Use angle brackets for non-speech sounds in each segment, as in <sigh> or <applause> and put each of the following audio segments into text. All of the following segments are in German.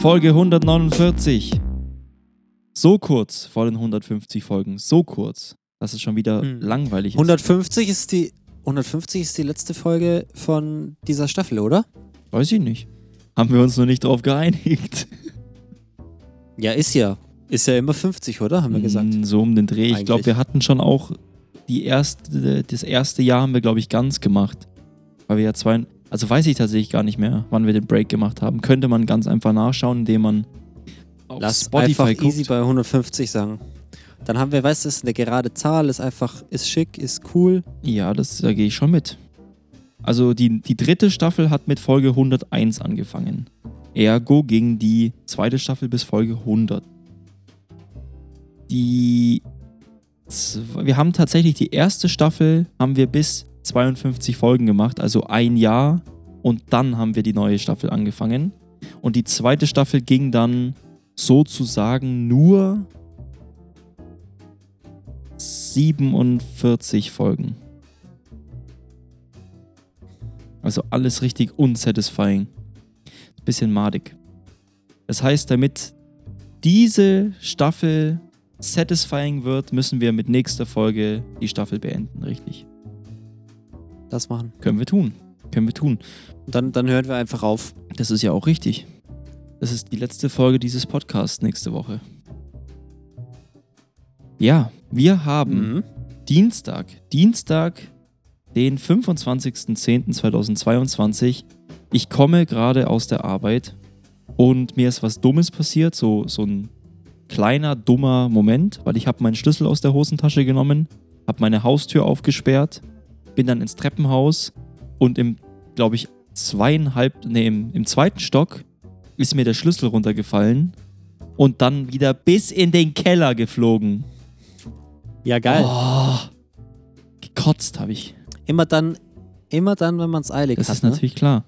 Folge 149. So kurz vor den 150 Folgen. So kurz, dass es schon wieder Hm. langweilig ist. 150 ist die 150 ist die letzte Folge von dieser Staffel, oder? Weiß ich nicht. Haben wir uns noch nicht drauf geeinigt. <laughs> Ja, ist ja. Ist ja immer 50, oder? Haben wir gesagt. Mm, So um den Dreh. Ich Eigentlich. glaube, wir hatten schon auch die erste, das erste Jahr haben wir, glaube ich, ganz gemacht. Weil wir ja zwei, also weiß ich tatsächlich gar nicht mehr, wann wir den Break gemacht haben. Könnte man ganz einfach nachschauen, indem man auf Lass Spotify einfach easy guckt. bei 150 sagen. Dann haben wir, weißt du, das ist eine gerade Zahl, ist einfach, ist schick, ist cool. Ja, das, da gehe ich schon mit. Also die, die dritte Staffel hat mit Folge 101 angefangen. Ergo ging die zweite Staffel bis Folge 100. Die wir haben tatsächlich die erste Staffel haben wir bis 52 Folgen gemacht, also ein Jahr und dann haben wir die neue Staffel angefangen und die zweite Staffel ging dann sozusagen nur 47 Folgen. Also alles richtig unsatisfying. Bisschen madig. Das heißt, damit diese Staffel satisfying wird, müssen wir mit nächster Folge die Staffel beenden, richtig? Das machen. Können wir tun. Können wir tun. Dann, dann hören wir einfach auf. Das ist ja auch richtig. Das ist die letzte Folge dieses Podcasts nächste Woche. Ja, wir haben Mhm. Dienstag, Dienstag, den 25.10.2022. Ich komme gerade aus der Arbeit und mir ist was Dummes passiert, so, so ein kleiner, dummer Moment, weil ich habe meinen Schlüssel aus der Hosentasche genommen, habe meine Haustür aufgesperrt, bin dann ins Treppenhaus und im, glaube ich, zweieinhalb, nee, im, im zweiten Stock ist mir der Schlüssel runtergefallen und dann wieder bis in den Keller geflogen. Ja, geil. Oh, gekotzt habe ich. Immer dann, immer dann, wenn man es eilig Das hat. ist natürlich klar.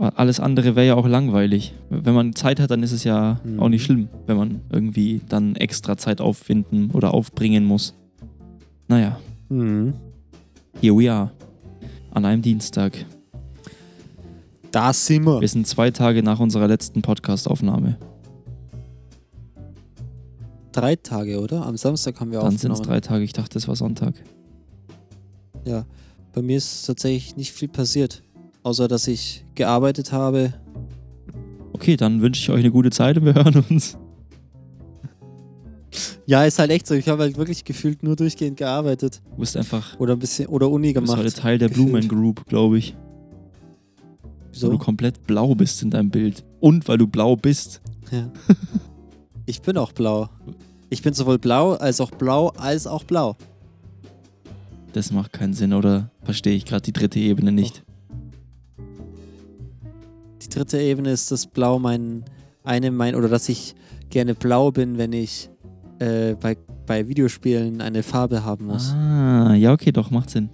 Alles andere wäre ja auch langweilig. Wenn man Zeit hat, dann ist es ja Mhm. auch nicht schlimm, wenn man irgendwie dann extra Zeit auffinden oder aufbringen muss. Naja, Ne? Mhm. Here we are. An einem Dienstag. Da sind wir. Wir sind zwei Tage nach unserer letzten Podcast-Aufnahme. Drei Tage, oder? Am Samstag haben wir Dann sind es drei Tage. Ich dachte, es war Sonntag. Ja. Bei mir ist tatsächlich nicht viel passiert. Außer, dass ich gearbeitet habe. Okay, dann wünsche ich euch eine gute Zeit und wir hören uns. Ja, ist halt echt so. Ich habe halt wirklich gefühlt nur durchgehend gearbeitet. Du bist einfach Oder ein bisschen, oder Uni du bist gemacht. heute Teil der gefühlt. Blumen Group, glaube ich. Weil du komplett blau bist in deinem Bild. Und weil du blau bist. Ja. <laughs> Ich bin auch blau. Ich bin sowohl blau als auch blau als auch blau. Das macht keinen Sinn, oder verstehe ich gerade die dritte Ebene nicht? Die dritte Ebene ist das Blau mein eine mein oder dass ich gerne blau bin, wenn ich äh, bei, bei Videospielen eine Farbe haben muss. Ah, ja, okay, doch, macht Sinn.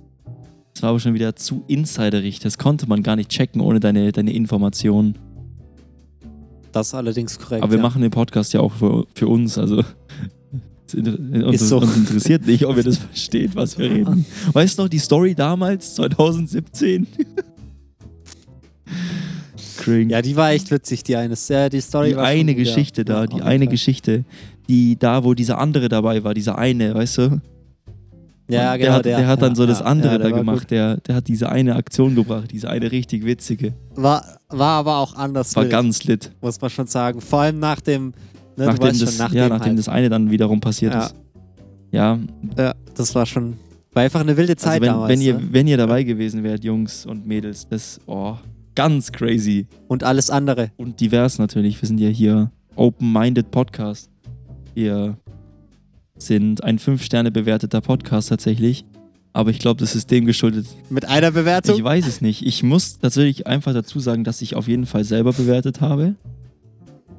Das war aber schon wieder zu insiderig. Das konnte man gar nicht checken ohne deine, deine Informationen. Das ist allerdings korrekt. Aber wir ja. machen den Podcast ja auch für, für uns, also. <laughs> Uns, so. uns interessiert nicht, ob ihr das versteht, was wir reden. Weißt du noch die Story damals, 2017? <laughs> Cring. Ja, die war echt witzig, die eine. Ja, die Story die eine. Geschichte da, Ja, die jeden eine. Geschichte, die da, wo dieser andere dabei war, dieser eine, weißt du? Ja, Und genau. der, hat, der, hat dann so ja, das ja, andere ja, der da gemacht. Der, der hat diese eine Aktion gebracht, diese eine richtig witzige. War, war aber auch anders. War wild, ganz lit. Muss man schon sagen. Vor allem nach dem. Ne, nachdem das, schon, nachdem ja, nachdem halt. das eine dann wiederum passiert Ja. ist. Ja, Ja, das war schon. War einfach eine wilde Zeit also wenn, damals. wenn, ihr, ne? wenn ihr dabei gewesen wärt, Jungs und Mädels, das, oh, ganz crazy. Und alles andere. Und divers natürlich. Wir sind ja hier Open-Minded Podcast. Wir sind ein 5-Sterne bewerteter Podcast tatsächlich. Aber ich glaube, das ist dem geschuldet. Mit einer Bewertung. Ich weiß es nicht. Ich muss tatsächlich einfach dazu sagen, dass ich auf jeden Fall selber bewertet habe.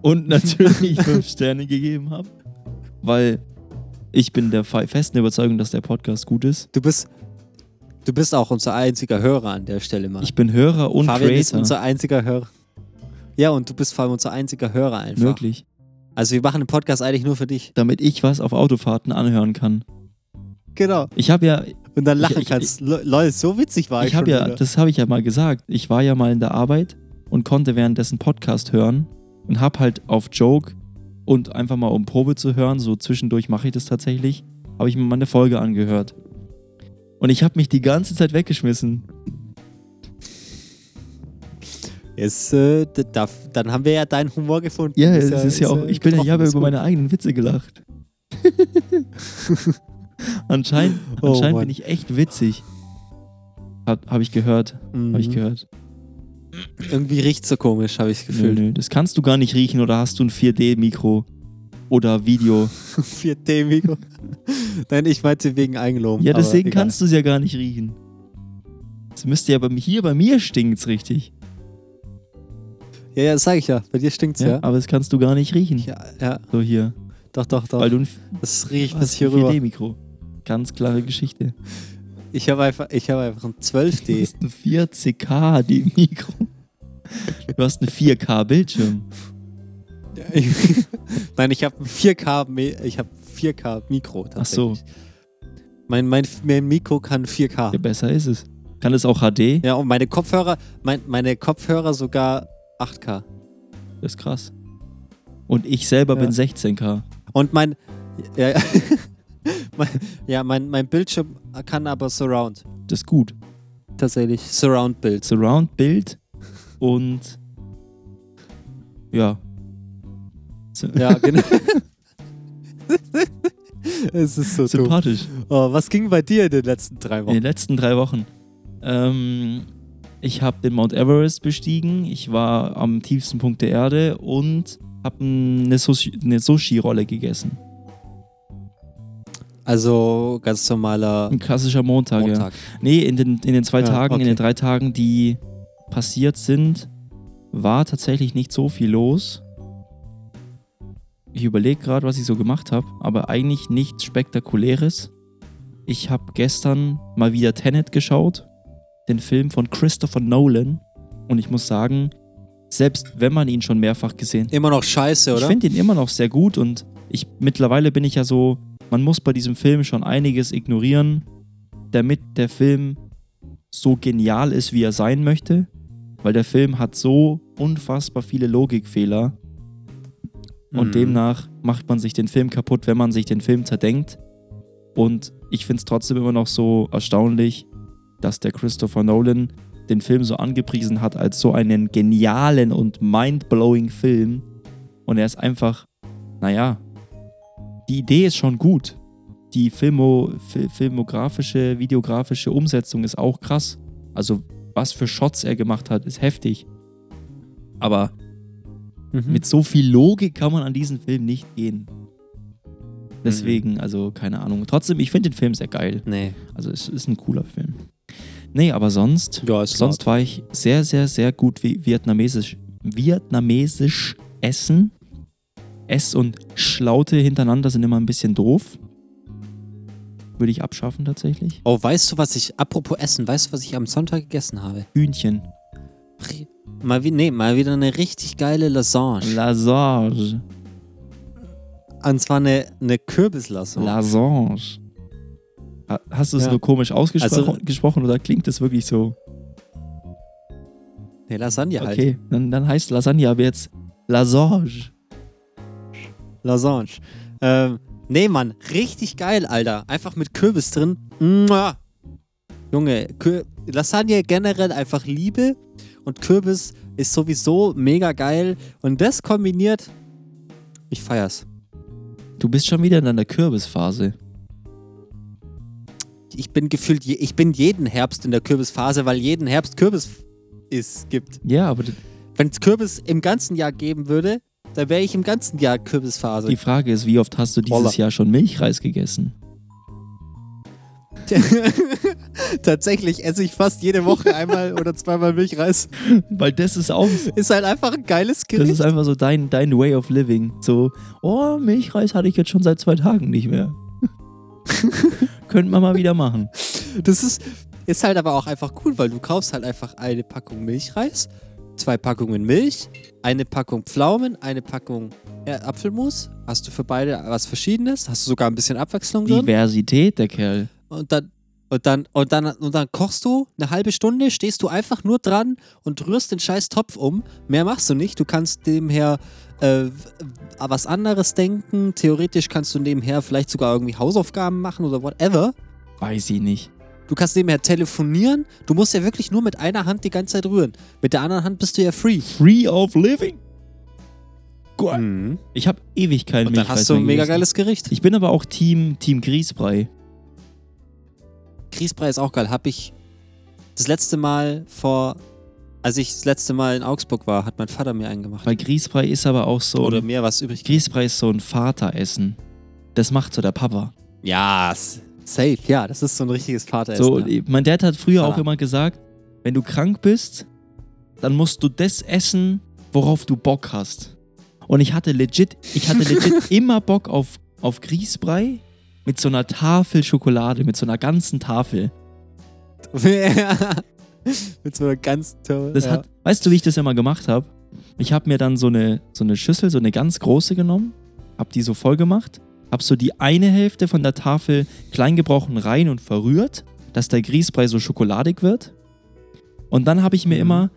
Und <laughs> natürlich 5 Sterne gegeben habe. Weil ich bin der fe- festen Überzeugung, dass der Podcast gut ist. Du bist. Du bist auch unser einziger Hörer an der Stelle, Mann. Ich bin Hörer und Fabian ist Creator. unser einziger Hörer. Ja, und du bist vor allem unser einziger Hörer einfach. Wirklich. Also wir machen den Podcast eigentlich nur für dich. Damit ich was auf Autofahrten anhören kann. Genau. Ich habe ja, Und dann lachen Ich- ich- kannst. Le- Leute, so witzig war ich, ich habe schon ja, wieder. das habe ich ja mal gesagt. Ich war ja mal in der Arbeit und konnte währenddessen Podcast hören und hab halt auf Joke und einfach mal um Probe zu hören, so zwischendurch mache ich das tatsächlich, habe ich mir mal eine Folge angehört. Und ich habe mich die ganze Zeit weggeschmissen. Jetzt, äh, d- darf, dann haben wir ja deinen Humor gefunden. Ja, es ist ja auch, ich bin ja, ich habe ja über ist meine eigenen Witze gelacht. <laughs> anscheinend Oh, anscheinend Mann. bin ich echt witzig. Habe hab ich gehört. Mhm. habe ich gehört. Irgendwie riecht so komisch, habe ich das Nö, Gefühl. nö, das kannst du gar nicht riechen oder hast du ein 4D-Mikro oder Video? <laughs> 4D-Mikro. Nein, ich meinte wegen Eigenlob. Ja, deswegen kannst du es ja gar nicht riechen. Das müsste ja bei mir, hier bei mir stinkt's richtig. Ja, ja, das sag ich ja. Bei dir stinkt's Ja, ja. Aber das kannst du gar nicht riechen. Ja, ja, So hier. doch, doch, doch. Weil du ein, das riecht das hier ein rüber. 4D-Mikro. Ganz klare Geschichte. Ich habe einfach, ich habe einfach ein Du 12D. hast ein 40k die Mikro. Du hast einen 4K-Bildschirm. <laughs> Nein, ich habe ein 4K, Me- ich habe 4K Mikro Ach so. Mein, mein, mein Mikro kann 4K. Ja, besser ist es. Kann es auch HD? Ja, und meine Kopfhörer, mein, meine Kopfhörer sogar 8K. Das ist krass. Und ich selber Ja. bin 16k. Und mein, ja, ja, <laughs> mein, ja mein, mein Bildschirm kann aber Surround. Das ist gut. Tatsächlich. Surround-Bild. Surround-Bild und ja. Ja, genau. <laughs> es ist so. Sympathisch. Oh, was ging bei dir in den letzten drei In Wochen? den letzten drei Wochen. Ähm, ich habe den Mount Everest bestiegen. Ich war am tiefsten Punkt der Erde und habe eine Sushi- eine Sushi-Rolle gegessen. Also ganz normaler Ein klassischer Montag, ja. Montag. Nee, in den, in den zwei Ja, Tagen, in okay. den drei Tagen, die passiert sind, war tatsächlich nicht so viel los. Ich überlege gerade, was ich so gemacht habe, aber eigentlich nichts Spektakuläres. Ich habe gestern mal wieder Tenet geschaut, den Film von Christopher Nolan. Und ich muss sagen, selbst wenn man ihn schon mehrfach gesehen Immer noch scheiße, ich oder? finde ihn immer noch sehr gut und ich mittlerweile bin ich ja so, man muss bei diesem Film schon einiges ignorieren, damit der Film so genial ist, wie er sein möchte, weil der Film hat so unfassbar viele Logikfehler und Mhm. demnach macht man sich den Film kaputt, wenn man sich den Film zerdenkt. Und ich finde es trotzdem immer noch so erstaunlich, dass der Christopher Nolan den Film so angepriesen hat als so einen genialen und mindblowing Film. Und er ist einfach, naja, die Idee ist schon gut. Die Filmo, Fil filmografische, videografische Umsetzung ist auch krass. Also, was für Shots er gemacht hat, ist heftig. Aber Mhm. mit so viel Logik kann man an diesen Film nicht gehen. Deswegen, also keine Ahnung. Trotzdem, ich finde den Film sehr geil. Nee. Also es ist ein cooler Film. Nee, aber sonst, Ja, sonst war ich sehr, sehr, sehr gut wie vietnamesisch, vietnamesisch essen. Ess und Schlaute hintereinander sind immer ein bisschen doof. Würde ich abschaffen tatsächlich. Oh, weißt du, was ich, apropos Essen, weißt du, was ich am Sonntag gegessen habe? Hühnchen. Mal, wie, nee, mal wieder eine richtig geile Lasagne. Lasagne. Und zwar eine, eine Kürbislasagne. Lasagne. Ha- Hast du es Ja. nur komisch ausgesprochen Also- oder klingt es wirklich so? nee, Lasagne halt. Okay, dann, dann heißt Lasagne aber jetzt Lasagne. Lasagne. Ähm, nee, Mann, richtig geil, Alter. Einfach mit Kürbis drin. Mua. Junge, Kür Lasagne generell einfach Liebe und Kürbis ist sowieso mega geil. Und das kombiniert, ich feier's. Du bist schon wieder in deiner Kürbisphase. Ich bin gefühlt, je, ich bin jeden Herbst in der Kürbisphase, weil jeden Herbst Kürbis ist, gibt. Ja, aber Wenn es Kürbis im ganzen Jahr geben würde, dann wäre ich im ganzen Jahr Kürbisphase. die Frage ist, wie oft hast du dieses Holla. Jahr schon Milchreis gegessen? <laughs> Tatsächlich esse ich fast jede Woche einmal oder zweimal Milchreis. <laughs> Weil das ist auch, Ist halt einfach ein geiles das Gericht. ist einfach so dein, dein Way of Living. So, oh, Milchreis hatte ich jetzt schon seit zwei Tagen nicht mehr. <laughs> Könnte man mal wieder machen. Das ist, ist halt aber auch einfach cool, weil du kaufst halt einfach eine Packung Milchreis, zwei Packungen Milch, eine Packung Pflaumen, eine Packung Apfelmus. Hast du für beide was Verschiedenes? Hast du sogar ein bisschen Abwechslung drin? Diversität, der Kerl. Und dann, Und dann, und, dann, und dann kochst du eine halbe Stunde, stehst du einfach nur dran und rührst den scheiß Topf um. Mehr machst du nicht. Du kannst nebenher äh, was anderes denken. Theoretisch kannst du nebenher vielleicht sogar irgendwie Hausaufgaben machen oder whatever. Weiß ich nicht. Du kannst nebenher telefonieren. Du musst ja wirklich nur mit einer Hand die ganze Zeit rühren. Mit der anderen Hand bist du ja free. Free of living? Geil. Mhm. Ich habe ewig keinen Und dann hast du ein mega geiles Gericht. Ich bin aber auch Team, Team Grießbrei. Grießbrei ist auch geil. Hab ich das letzte Mal vor, als ich das letzte Mal in Augsburg war, hat mein Vater mir einen gemacht. Weil Grießbrei ist aber auch so. Oder mir was übrig. Grießbrei ist so ein Vateressen. Das macht so der Papa. Ja, safe. Ja, das ist so ein richtiges Vateressen. So, ja. mein Dad hat früher Vater. auch immer gesagt, wenn du krank bist, dann musst du das essen, worauf du Bock hast. Und ich hatte legit, ich hatte <laughs> legit immer Bock auf, auf Grießbrei mit so einer Tafel Schokolade, mit so einer ganzen Tafel. <laughs> <laughs> <laughs> Mit so einer ganz toll. Das ja. hat, weißt du, wie ich das immer gemacht habe? Ich habe mir dann so eine, so eine Schüssel, so eine ganz große genommen, habe die so voll gemacht, habe so die eine Hälfte von der Tafel klein gebrochen rein und verrührt, dass der Grießbrei so schokoladig wird. Und dann habe ich mir Mhm. immer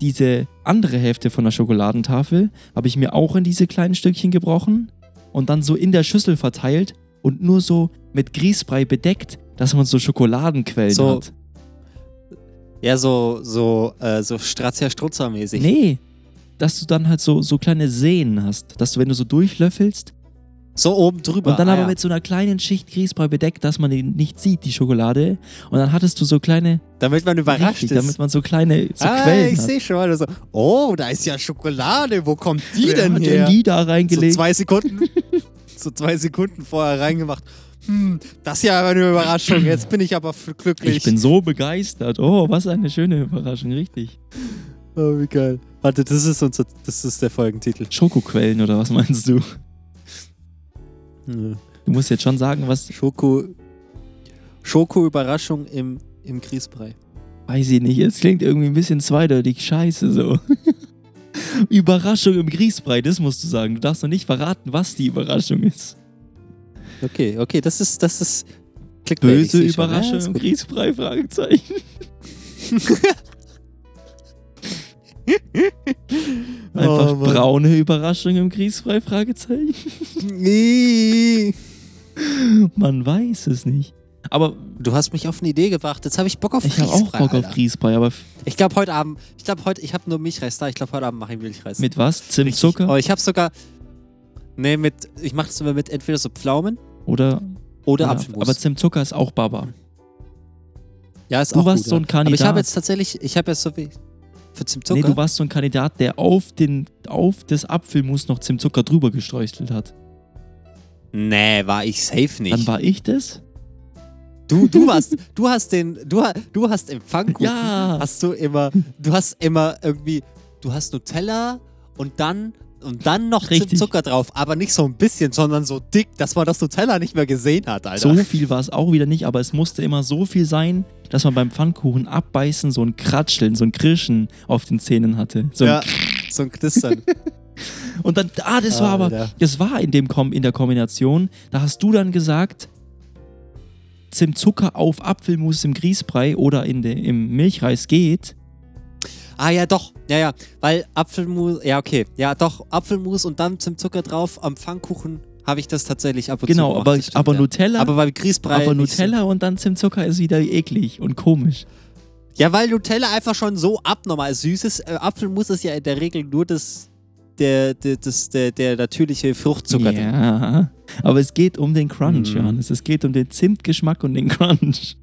diese andere Hälfte von der Schokoladentafel, habe ich mir auch in diese kleinen Stückchen gebrochen und dann so in der Schüssel verteilt und nur so mit Grießbrei bedeckt, dass man so Schokoladenquellen So hat. Ja, so, so, äh, so Strazia Struzzer mäßig. Nee, dass du dann halt so, so kleine Seen hast. Dass du, wenn du so durchlöffelst So oben drüber. und dann ah, aber ja. mit so einer kleinen Schicht Grießbrei bedeckt, dass man die nicht sieht, die Schokolade. Und dann hattest du so kleine, Damit man überrascht richtig, ist. damit man so kleine so ah, Quellen ich sehe schon mal so. Oh, da ist ja Schokolade. Wo kommt die Wer denn hat her? denn die da so reingelegt? zwei Sekunden. <laughs> so zwei Sekunden vorher reingemacht. Hm, das ist ja aber eine Überraschung. <clears throat> Jetzt bin ich aber glücklich. ich bin so begeistert. Oh, was eine schöne Überraschung, richtig. Oh, wie geil. Warte, das ist unser, das ist der Folgentitel. Schokoquellen oder was meinst du? Ja. Du musst jetzt schon sagen, was, Schoko. Schoko-Überraschung im, im Grießbrei. weiß ich nicht, es klingt irgendwie ein bisschen zweideutig scheiße so. <laughs> Überraschung im Grießbrei, das musst du sagen. Du darfst noch nicht verraten, was die Überraschung ist. Okay, okay, das ist, das ist. Clickbait, ich Böse. Überraschung Ja, im. Grießbrei? Fragezeichen. <laughs> Einfach Oh, braune Überraschung im Grießbrei? Fragezeichen. Nee. Man weiß es nicht. Aber Du hast mich auf eine Idee gebracht. Jetzt habe ich Bock auf ich habe auch Bock Alter. auf Grießbrei. Aber Ich glaube heute Abend, ich glaube heute, ich habe nur Milchreis da. Ich glaube heute Abend mache ich Milchreis. mit was? Zimt, Richtig. Zucker? Aber ich habe sogar, nee, mit, ich mache das immer mit entweder so Pflaumen Oder, oder oder Apfelmus. Aber Zimtzucker ist auch Baba. ja, ist du auch warst gut, so ja. ein Kandidat. Aber ich habe jetzt tatsächlich, ich habe jetzt so wie für Zimtzucker. Nee, du warst so ein Kandidat, der auf, den, auf das Apfelmus noch Zimtzucker drüber gestreuselt hat. nee, war ich safe nicht. Dann war ich das? Du, du warst, du hast den, du, du hast im Pfannkuchen, Ja. hast du immer, du hast immer irgendwie, du hast Nutella und dann und dann noch Richtig. Zucker drauf, aber nicht so ein bisschen, sondern so dick, dass man das Nutella nicht mehr gesehen hat, Alter. So viel war es auch wieder nicht, aber es musste immer so viel sein, dass man beim Pfannkuchen abbeißen so ein Kratscheln, so ein Krischen auf den Zähnen hatte. So ja, ein so ein Knistern. <laughs> Und dann, ah, das war aber, Alter. das war in, dem Kom in der Kombination, da hast du dann gesagt, Zimtzucker auf Apfelmus im Grießbrei oder in de, im Milchreis geht. Ah ja, doch, ja, ja, weil Apfelmus, ja okay, ja doch, Apfelmus und dann zum Zucker drauf am Pfannkuchen habe ich das tatsächlich ab und zu Genau, gemacht, aber, stimmt, aber ja. Nutella, aber aber, bei Grießbrei nicht Nutella und dann Zimtzucker ist wieder eklig und komisch. So. Ja, weil Nutella einfach schon so abnormal süß ist. Äh, Apfelmus ist ja in der Regel nur das der, der, das, der, der natürliche Fruchtzucker. Ja, aber es geht um den Crunch, Mhm. Johannes. Es geht um den Zimtgeschmack und den Crunch.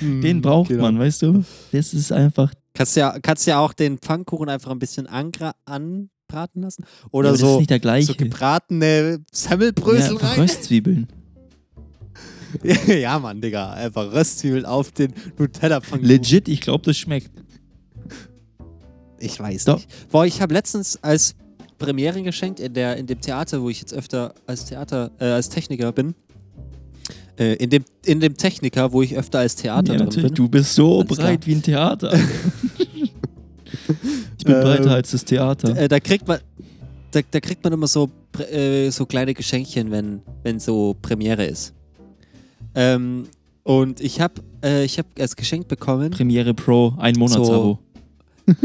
Den braucht genau. man, weißt du? Das ist einfach. Kannst ja, kannst ja auch den Pfannkuchen einfach ein bisschen anbraten lassen. Oder das so, so gebratene Semmelbrösel ja, rein. Röstzwiebeln. <laughs> ja, Mann, Digga. Einfach Röstzwiebeln auf den Nutella-Pfannkuchen. Legit, ich glaube, das schmeckt. Ich weiß Doch. nicht. Boah, ich habe letztens als Premiere geschenkt in, der, in dem Theater, wo ich jetzt öfter als Theater, äh, als Techniker bin. Äh, in, dem, in dem Techniker, wo ich öfter als Theater ja, drin bin. Du bist so breit wie ein Theater. <laughs> Bin breiter als das Theater. Äh, da kriegt man. Da, da kriegt man immer so, äh, so kleine Geschenkchen, wenn, wenn so Premiere ist. Ähm, Und ich habe äh, ich hab als Geschenk bekommen. Premiere Pro, ein Monatsabo. <laughs>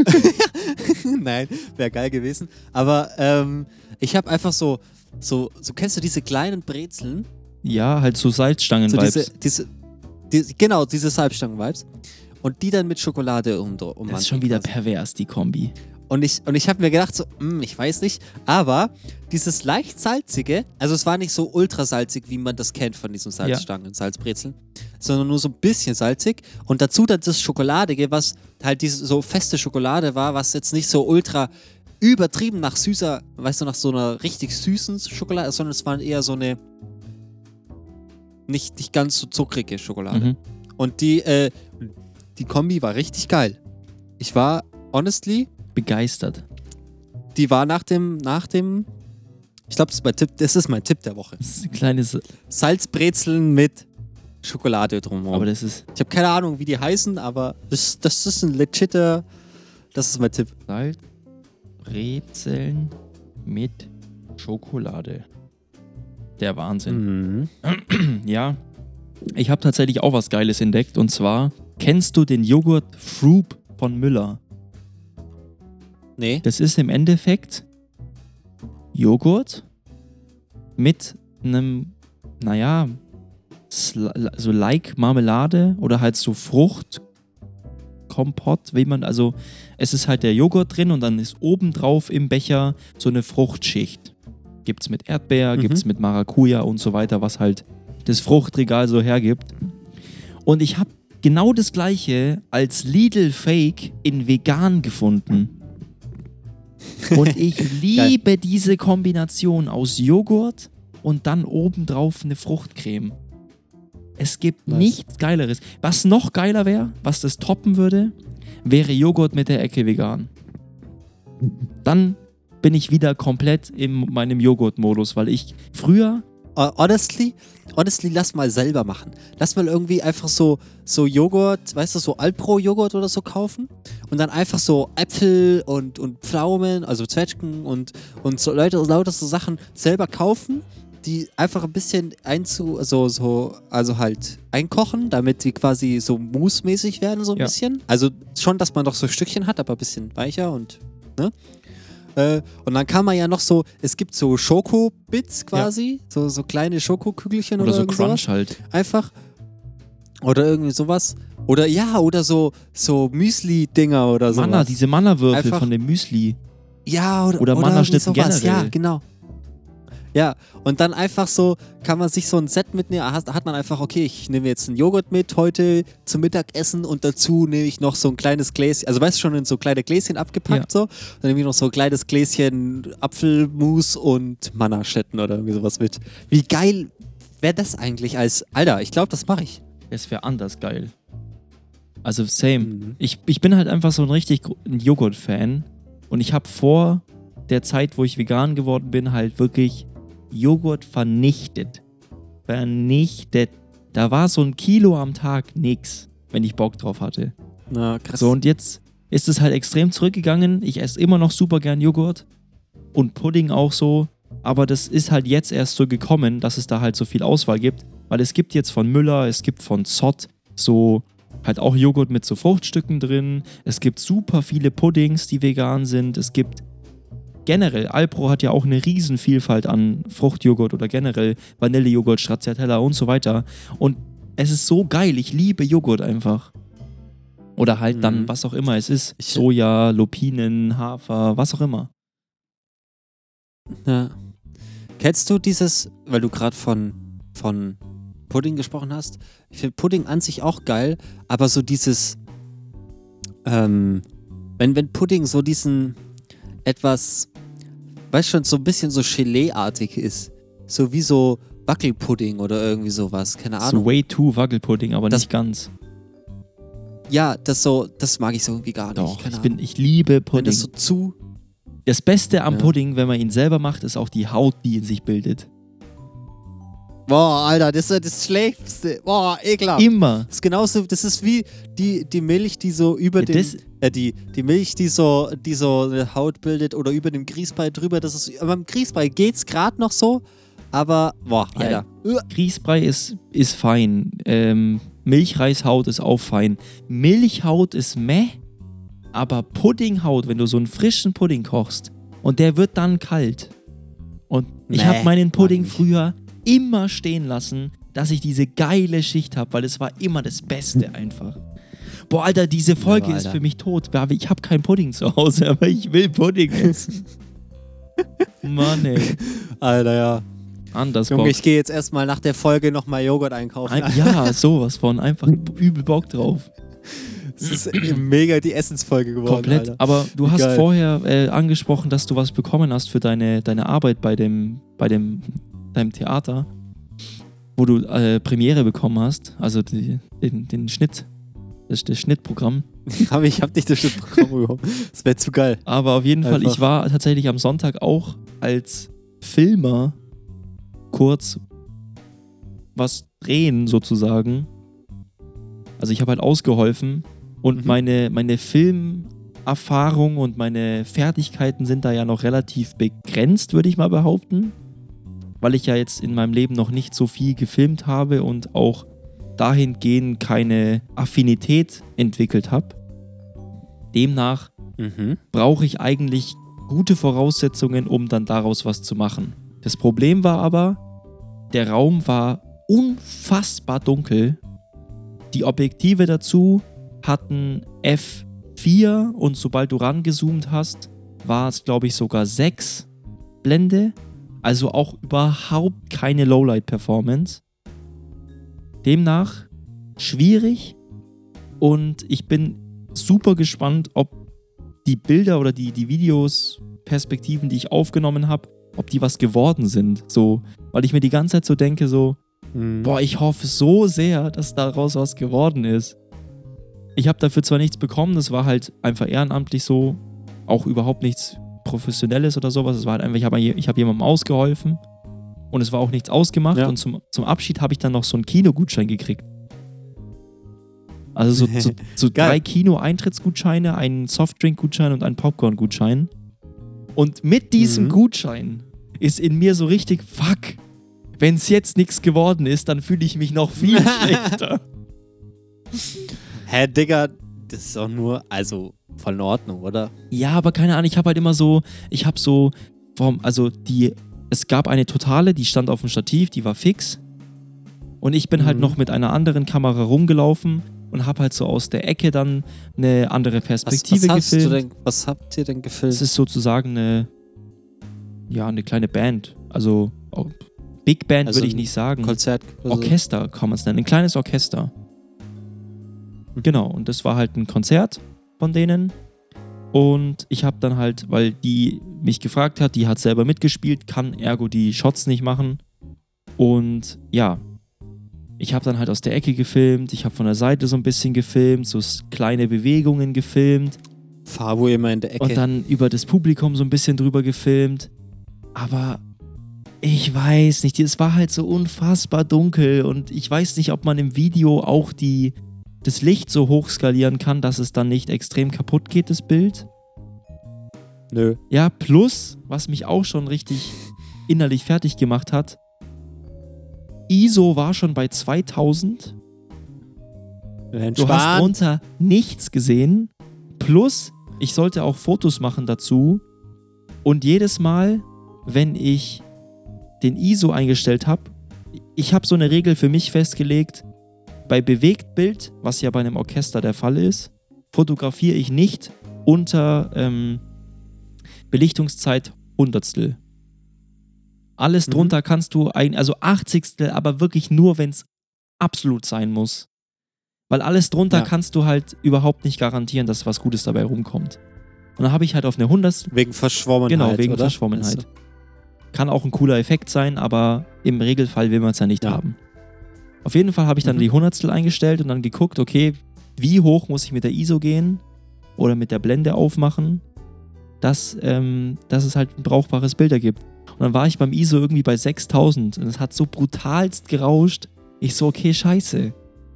Nein, wäre geil gewesen. Aber ähm, ich habe einfach so, so, so, kennst du diese kleinen Brezeln? Ja, halt so So Salzstangen-Vibes. diese, diese, die, genau, diese Salbstangen-Vibes. Und die dann mit Schokolade um, um das ist schon wieder pervers, die Kombi. Und ich, und ich habe mir gedacht, so, hm, ich weiß nicht, aber dieses leicht salzige, also es war nicht so ultra salzig, wie man das kennt von diesen Salzstangen, Salzbrezeln, sondern nur so ein bisschen salzig. Und dazu dann das Schokoladige, was halt diese so feste Schokolade war, was jetzt nicht so ultra übertrieben nach süßer, weißt du, nach so einer richtig süßen Schokolade, sondern es war eher so eine nicht, nicht ganz so zuckrige Schokolade. Mhm. Und die, äh, die Kombi war richtig geil. Ich war, honestly, Begeistert. die war nach dem, nach dem, ich glaube, das, ist mein Tipp- das ist mein Tipp der Woche. Das ist ein kleines, Salzbrezeln mit Schokolade drumherum. aber das ist ich habe keine Ahnung, wie die heißen, aber das, das ist ein legitter, das ist mein Tipp. Salzbrezeln mit Schokolade. Der Wahnsinn. Mhm. Ja, ich habe tatsächlich auch was Geiles entdeckt. Und zwar, kennst du den Joghurt Froop von Müller? Nee. Das ist im Endeffekt Joghurt mit einem, naja, so like Marmelade oder halt so Fruchtkompott, wie man, also es ist halt der Joghurt drin und dann ist obendrauf im Becher so eine Fruchtschicht. Gibt's mit Erdbeer, Mhm. gibt's mit Maracuja und so weiter, was halt das Fruchtregal so hergibt. Und ich habe genau das gleiche als Lidl Fake in vegan gefunden. Und ich <laughs> liebe diese Kombination aus Joghurt und dann obendrauf eine Fruchtcreme. Es gibt Nice. nichts Geileres. Was noch geiler wäre, was das toppen würde, wäre Joghurt mit der Ecke vegan. Dann bin ich wieder komplett in meinem Joghurt-Modus, weil ich früher honestly, honestly, lass mal selber machen. Lass mal irgendwie einfach so, so Joghurt, weißt du, so Alpro-Joghurt oder so kaufen und dann einfach so Äpfel und, und Pflaumen, also Zwetschgen und, und so Leute, lauter so Sachen selber kaufen, die einfach ein bisschen einzu, also, so, also halt einkochen, damit die quasi so mousse-mäßig werden, so ein Ja. bisschen. Also schon, dass man doch so Stückchen hat, aber ein bisschen weicher und, ne? Äh, und dann kann man ja noch so, es gibt so Schokobits quasi, so, so kleine Schokokügelchen oder, oder so sowas. Crunch halt. Einfach. Oder irgendwie sowas. Oder ja, oder so, so Müsli-Dinger oder so. Manna, diese Manna-Würfel von dem Müsli. Ja, oder, Oder oder Mannerschnitten sowas. Ja, generell. genau. Ja, und dann einfach so, kann man sich so ein Set mitnehmen. Hat, hat man einfach, okay, ich nehme jetzt einen Joghurt mit heute zum Mittagessen und dazu nehme ich noch so ein kleines Gläschen, also weißt du schon, in so kleine Gläschen abgepackt so. Dann nehme ich noch so ein kleines Gläschen Apfelmus und Mannerschnitten oder irgendwie sowas mit. Wie geil wäre das eigentlich als, Alter, ich glaube, das mache ich. Es wäre anders geil. Also same. Mhm. Ich, ich bin halt einfach so ein richtig Joghurt-Fan. Und ich habe vor der Zeit, wo ich vegan geworden bin, halt wirklich Joghurt vernichtet. Vernichtet. Da war so ein Kilo am Tag nix, wenn ich Bock drauf hatte. Na, krass. So, und jetzt ist es halt extrem zurückgegangen. Ich esse immer noch super gern Joghurt. Und Pudding auch so. Aber das ist halt jetzt erst so gekommen, dass es da halt so viel Auswahl gibt. Weil es gibt jetzt von Müller, es gibt von Zott so halt auch Joghurt mit so Fruchtstücken drin. Es gibt super viele Puddings, die vegan sind. Es gibt generell, Alpro hat ja auch eine Riesenvielfalt an Fruchtjoghurt oder generell Vanillejoghurt, Stracciatella und so weiter. Und es ist so geil. Ich liebe Joghurt einfach. Oder halt dann, Mhm. was auch immer es ist. Ich- Soja, Lupinen, Hafer, was auch immer. Ja. Kennst du dieses, weil du gerade von, von Pudding gesprochen hast? Ich finde Pudding an sich auch geil, aber so dieses, ähm, wenn, wenn Pudding so diesen etwas, weißt schon, so ein bisschen so Gelee-artig ist, so wie so Wackelpudding oder irgendwie sowas, keine So Ahnung. way too Wackelpudding, aber Das- nicht ganz. ja, das so, das mag ich so irgendwie gar nicht. Doch, ich, bin, ich liebe wenn Pudding. das so zu, Das Beste am Ja. Pudding, wenn man ihn selber macht, ist auch die Haut, die in sich bildet. Boah, Alter, das ist das Schlechteste, boah, ekelhaft. Immer. Das ist genauso, das ist wie die, die Milch, die so über Ja, dem, äh, die, die Milch, die so, die so eine Haut bildet oder über dem Grießbrei drüber, das ist, beim Grießbrei geht's gerade noch so, aber, boah, Ja, Alter. Uah. Grießbrei ist, ist fein. Ähm, Milchreishaut ist auch fein. Milchhaut ist meh, aber Puddinghaut, wenn du so einen frischen Pudding kochst und der wird dann kalt. Und ich habe meinen Pudding früher immer stehen lassen, dass ich diese geile Schicht habe, weil es war immer das Beste <laughs> einfach. Boah, Alter, diese Folge Ja, ist Alter. für mich tot. Ich habe keinen Pudding zu Hause, <laughs> aber ich will Pudding essen. <laughs> Mann, ey. Alter, ja. Anders Junge, Bock. ich gehe jetzt erstmal nach der Folge nochmal Joghurt einkaufen. Ein, ja, sowas von. Einfach übel Bock drauf. Es ist mega die Essensfolge geworden, Komplett. Alter. Aber du hast geil. vorher äh, angesprochen, dass du was bekommen hast für deine, deine Arbeit bei dem, bei dem deinem Theater, wo du äh, Premiere bekommen hast, also die, den, den Schnitt, das, das Schnittprogramm. <laughs> Aber ich hab nicht das Schnittprogramm <laughs> bekommen. Das wäre zu geil. Aber auf jeden Fall, Einfach. ich war tatsächlich am Sonntag auch als Filmer kurz was drehen sozusagen. Also ich habe halt ausgeholfen und Mhm. meine, meine Filmerfahrung und meine Fertigkeiten sind da ja noch relativ begrenzt, würde ich mal behaupten. Weil ich ja jetzt in meinem Leben noch nicht so viel gefilmt habe und auch dahingehend keine Affinität entwickelt habe. Demnach Mhm. brauche ich eigentlich gute Voraussetzungen, um dann daraus was zu machen. Das Problem war aber, der Raum war unfassbar dunkel. Die Objektive dazu hatten F4 und sobald du rangezoomt hast, war es glaube ich sogar 6 Blende. Also auch überhaupt keine Lowlight-Performance. Demnach schwierig und ich bin super gespannt, ob die Bilder oder die, die Videos, Perspektiven, die ich aufgenommen habe, ob die was geworden sind. So, weil ich mir die ganze Zeit so denke, so, Mhm. boah, ich hoffe so sehr, dass daraus was geworden ist. Ich habe dafür zwar nichts bekommen, das war halt einfach ehrenamtlich so, auch überhaupt nichts Professionelles oder sowas. Es war halt einfach, ich habe hab jemandem ausgeholfen und es war auch nichts ausgemacht Ja. und zum, zum Abschied habe ich dann noch so einen Kinogutschein gekriegt. Also so, so, <laughs> so drei Kino-Eintrittsgutscheine, einen Softdrink-Gutschein und einen Popcorn-Gutschein. Und mit diesem Mhm. Gutschein ist in mir so richtig, fuck, wenn es jetzt nichts geworden ist, dann fühle ich mich noch viel <laughs> schlechter. Hä, Digga, das ist doch nur, also voll in Ordnung, oder? Ja, aber keine Ahnung, ich habe halt immer so, ich habe so, vom, also die, es gab eine totale, die stand auf dem Stativ, die war fix. Und ich bin halt Mhm. noch mit einer anderen Kamera rumgelaufen und habe halt so aus der Ecke dann eine andere Was, Perspektive was, hast du gefilmt. denn, was habt ihr denn gefilmt? Es ist sozusagen eine, ja, eine kleine Band. Also oh, Big Band Also würde ich nicht sagen. Konzert. Also, Orchester kann man es nennen. Ein kleines Orchester. Mhm. Genau, und das war halt ein Konzert von denen. Und ich habe dann halt, weil die mich gefragt hat, die hat selber mitgespielt, kann ergo die Shots nicht machen. Und ja, ich habe dann halt aus der Ecke gefilmt, ich habe von der Seite so ein bisschen gefilmt, so kleine Bewegungen gefilmt Fabo immer in der Ecke. und dann über das Publikum so ein bisschen drüber gefilmt. Aber ich weiß nicht, es war halt so unfassbar dunkel und ich weiß nicht, ob man im Video auch die, das Licht so hoch skalieren kann, dass es dann nicht extrem kaputt geht, das Bild. Nö. Ja, plus, was mich auch schon richtig innerlich fertig gemacht hat, ISO war schon bei 2000 Du hast drunter nichts gesehen. Plus, ich sollte auch Fotos machen dazu. Und jedes Mal, wenn ich den ISO eingestellt habe, ich habe so eine Regel für mich festgelegt, bei Bewegtbild, was ja bei einem Orchester der Fall ist, fotografiere ich nicht unter ähm, Belichtungszeit Hundertstel. Alles Mhm. drunter kannst du, ein, also Achtzigstel, aber wirklich nur, wenn es absolut sein muss. Weil alles drunter Ja. kannst du halt überhaupt nicht garantieren, dass was Gutes dabei rumkommt. Und dann habe ich halt auf eine Hundertstel, Wegen Verschwommenheit. genau, wegen oder? Verschwommenheit. Also, Kann auch ein cooler Effekt sein, aber im Regelfall will man es ja nicht Ja. haben. Auf jeden Fall habe ich dann Mhm. die Hundertstel eingestellt und dann geguckt, okay, wie hoch muss ich mit der ISO gehen oder mit der Blende aufmachen, dass, ähm, dass es halt ein brauchbares Bild ergibt. Und dann war ich beim ISO irgendwie bei 6000 und es hat so brutalst gerauscht. Ich so, okay, scheiße.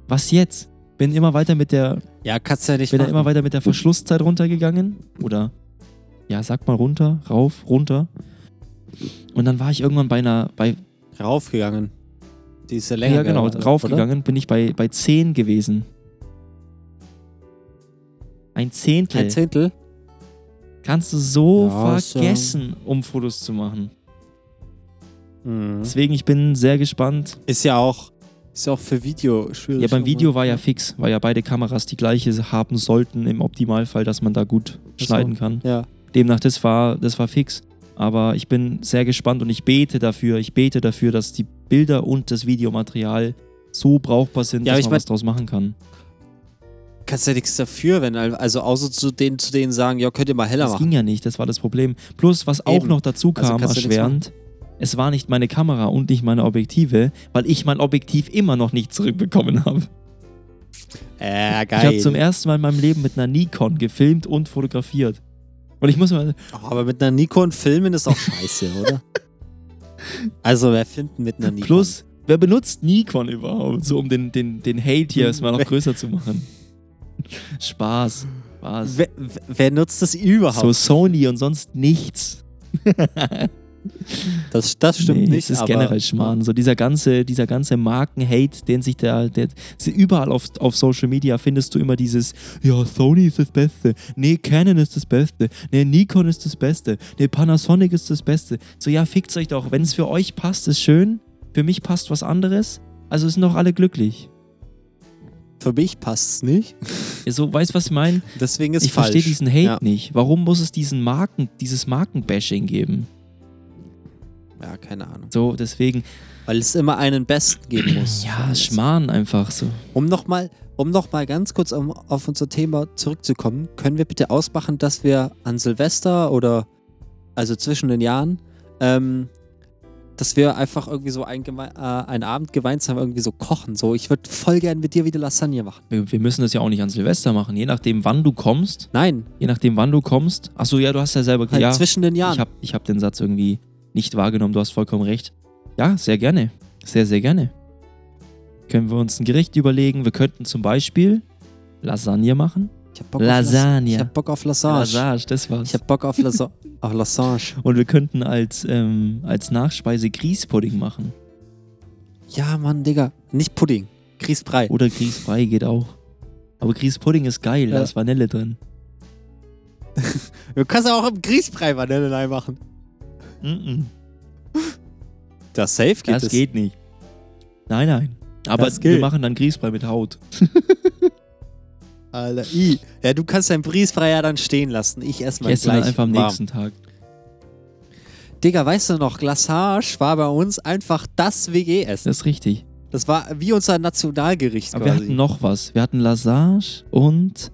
Was jetzt? Bin immer weiter mit der, ja, kannst ja nicht bin dann immer weiter mit der Verschlusszeit runtergegangen. Oder, ja, sag mal runter, rauf, runter. Und dann war ich irgendwann bei einer, bei, Raufgegangen. Die ist ja länger. ja, genau, geworden, draufgegangen, bin ich bei, bei 10 gewesen. Ein Zehntel. Ein Zehntel. Kannst du so Ja, vergessen, um Fotos zu machen. Mhm. Deswegen, ich bin sehr gespannt. Ist ja auch, ist ja auch für Video schwierig. Ja, beim. Video war ja fix, weil ja beide Kameras die gleiche haben sollten im Optimalfall, dass man da gut so. schneiden kann. Ja. Demnach, das war, das war fix. Aber ich bin sehr gespannt und ich bete dafür, ich bete dafür, dass die Bilder und das Videomaterial so brauchbar sind, Ja, dass ich man mein- was draus machen kann. Kannst ja nichts dafür, wenn, also außer zu denen, zu denen sagen, ja, könnt ihr mal heller Das machen. ging ja nicht, das war das Problem. Plus, was auch Eben. noch dazu Also kam, nichts erschwerend, es war nicht meine Kamera und nicht meine Objektive, weil ich mein Objektiv immer noch nicht zurückbekommen habe. Äh, Ich geil. habe zum ersten Mal in meinem Leben mit einer Nikon gefilmt und fotografiert. Und ich muss mal, Oh, aber mit einer Nikon filmen ist auch <laughs> scheiße, oder? Also, wer filmt mit einer Nikon? plus, wer benutzt Nikon überhaupt, so um den, den, den Hate hier erstmal noch größer zu machen? Spaß, Spaß. Wer, wer- wer nutzt das überhaupt? So Sony und sonst nichts. <laughs> das, das stimmt nee, nicht. Es ist generell Schmarrn. So dieser ganze, dieser ganze Marken-Hate, den sich der, der überall auf, auf Social Media findest du immer dieses, ja, Sony ist das Beste, nee, Canon ist das Beste, nee, Nikon ist das Beste, nee, Panasonic ist das Beste. So, ja, fickt euch doch. Wenn es für euch passt, ist schön. Für mich passt was anderes. Also sind doch alle glücklich. Für mich passt es nicht. So, weißt du, was ich meine? Deswegen ist Ich falsch. verstehe diesen Hate Ja. nicht. Warum muss es diesen Marken, dieses Markenbashing geben? Ja, keine Ahnung. So, deswegen, Weil es immer einen Besten geben muss. ja, Schmarrn einfach so. Um nochmal um noch mal ganz kurz um, auf unser Thema zurückzukommen, können wir bitte ausmachen, dass wir an Silvester oder also zwischen den Jahren, ähm, dass wir einfach irgendwie so ein, äh, einen Abend gemeinsam irgendwie so kochen. So, ich würde voll gern mit dir wieder Lasagne machen. Wir, wir müssen das ja auch nicht an Silvester machen. Je nachdem, wann du kommst, Nein, je nachdem, wann du kommst. Achso, ja, du hast ja selber halt ja, zwischen den Jahren. Ich habe ich hab den Satz irgendwie nicht wahrgenommen. Du hast vollkommen recht. Ja, sehr gerne. Sehr, sehr gerne. Können wir uns ein Gericht überlegen. Wir könnten zum Beispiel Lasagne machen. Ich hab Bock Auf Las Lasagne. ich hab Bock auf Lasagne. Lasagne, das war's. Ich hab Bock auf, Lasa <laughs> auf Lasagne. Und wir könnten als, ähm, als Nachspeise Grießpudding machen. Ja, Mann, Digga. Nicht Pudding. Grießbrei. Oder Grießbrei geht auch. Aber Grießpudding ist geil, Ja. da ist Vanille drin. <laughs> Du kannst auch im Grießbrei Vanille machen. Mm-mm. <laughs> Das safe geht Das es. geht nicht. Nein, nein. Aber Das wir machen dann Grießbrei mit Haut. <laughs> Alter, i. Ja, du kannst dein Grießbrei ja dann stehen lassen. Ich esse Ich mal esse gleich dann einfach am warm. nächsten Tag. Digga, weißt du noch, Glassage war bei uns einfach das WG-Essen. Das ist richtig. Das war wie unser Nationalgericht Aber wir quasi. hatten noch was. Wir hatten Lasagne und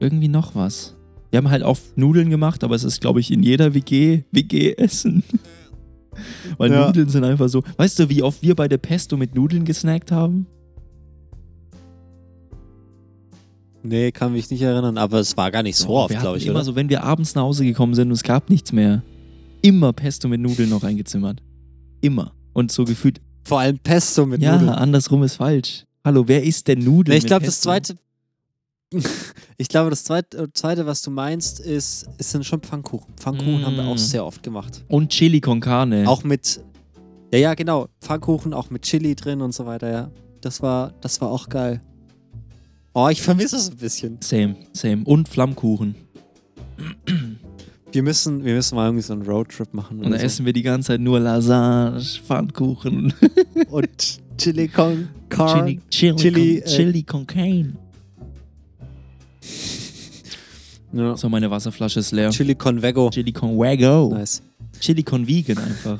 irgendwie noch was. Wir haben halt auch Nudeln gemacht, aber es ist, glaube ich, in jeder WG WG-Essen. <laughs> Weil Ja. Nudeln sind einfach so. Weißt du, wie oft wir bei der Pesto mit Nudeln gesnackt haben? nee, kann mich nicht erinnern, aber es war gar nicht so oft, glaube ich, immer oder? so, wenn wir abends nach Hause gekommen sind und es gab nichts mehr, immer Pesto mit Nudeln noch reingezimmert. Immer. Und so gefühlt, Vor allem Pesto mit ja, Nudeln. andersrum ist falsch. Hallo, wer isst denn Nudeln? Nee, ich glaube, das zweite. Ich glaube, das zweite, zweite, was du meinst, ist, ist sind schon Pfannkuchen. Pfannkuchen haben wir auch Mm. sehr oft gemacht. Und Chili con Carne. Auch mit. Ja, ja, genau. Pfannkuchen auch mit Chili drin und so weiter, ja. Das war, das war auch geil. Oh, ich vermisse es ein bisschen. Same, same. Und Flammkuchen. Wir müssen, wir müssen mal irgendwie so einen Roadtrip machen. Und dann essen wir die ganze Zeit nur Lasagne, Pfannkuchen, so. Und Chili con Carne. Chili, Chili, Chili, con, äh, Chili con Cane. Ja. So, meine Wasserflasche ist leer. Chili con Vego. Chili con Wago. Nice. Chili con Vegan einfach.